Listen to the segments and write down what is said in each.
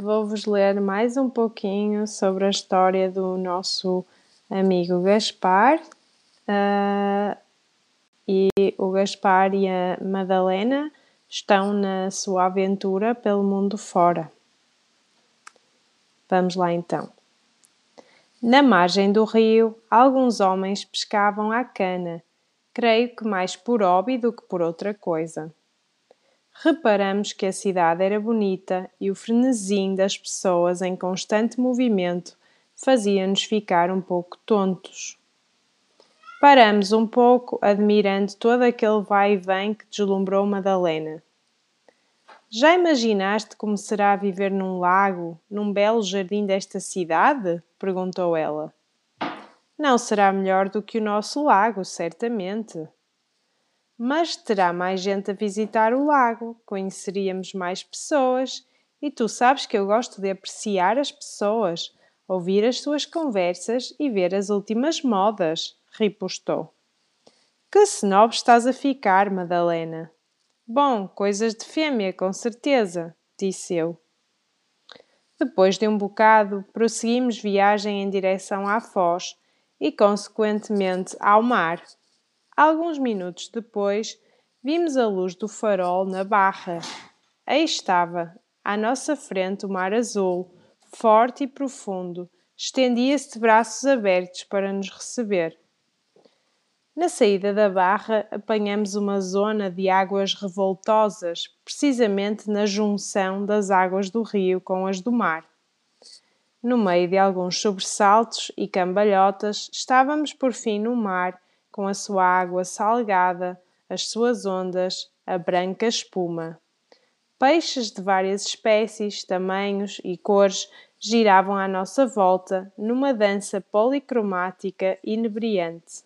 vou-vos ler mais um pouquinho sobre a história do nosso amigo Gaspar. Uh, e o Gaspar e a Madalena estão na sua aventura pelo mundo fora. Vamos lá então. Na margem do rio, alguns homens pescavam à cana, creio que mais por hobby do que por outra coisa. Reparamos que a cidade era bonita e o frenesim das pessoas em constante movimento fazia-nos ficar um pouco tontos. Paramos um pouco, admirando todo aquele vai e vem que deslumbrou Madalena. Já imaginaste como será viver num lago, num belo jardim desta cidade? perguntou ela. Não será melhor do que o nosso lago, certamente. Mas terá mais gente a visitar o lago, conheceríamos mais pessoas, e tu sabes que eu gosto de apreciar as pessoas, ouvir as suas conversas e ver as últimas modas, ripostou. Que snob estás a ficar, Madalena? Bom, coisas de fêmea, com certeza, disse eu. Depois de um bocado, prosseguimos viagem em direção à Foz e, consequentemente, ao mar. Alguns minutos depois, vimos a luz do farol na barra. Aí estava, à nossa frente, o mar azul, forte e profundo, estendia-se de braços abertos para nos receber. Na saída da barra, apanhamos uma zona de águas revoltosas, precisamente na junção das águas do rio com as do mar. No meio de alguns sobressaltos e cambalhotas, estávamos por fim no mar, com a sua água salgada, as suas ondas, a branca espuma. Peixes de várias espécies, tamanhos e cores giravam à nossa volta numa dança policromática inebriante.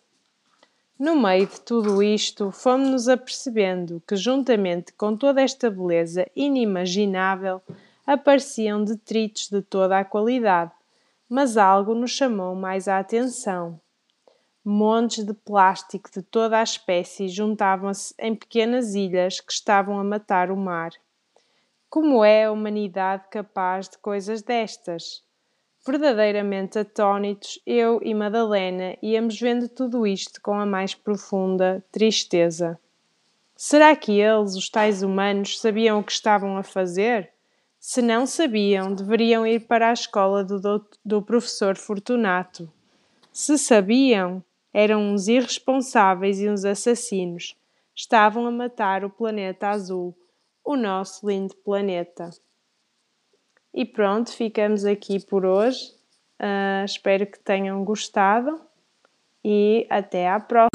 No meio de tudo isto, fomos-nos apercebendo que, juntamente com toda esta beleza inimaginável, apareciam detritos de toda a qualidade, mas algo nos chamou mais a atenção. Montes de plástico de toda a espécie juntavam-se em pequenas ilhas que estavam a matar o mar. Como é a humanidade capaz de coisas destas? Verdadeiramente atônitos, eu e Madalena íamos vendo tudo isto com a mais profunda tristeza. Será que eles, os tais humanos, sabiam o que estavam a fazer? Se não sabiam, deveriam ir para a escola do, do professor Fortunato. Se sabiam, eram uns irresponsáveis e uns assassinos. Estavam a matar o planeta azul, o nosso lindo planeta. E pronto, ficamos aqui por hoje. Uh, espero que tenham gostado e até à próxima.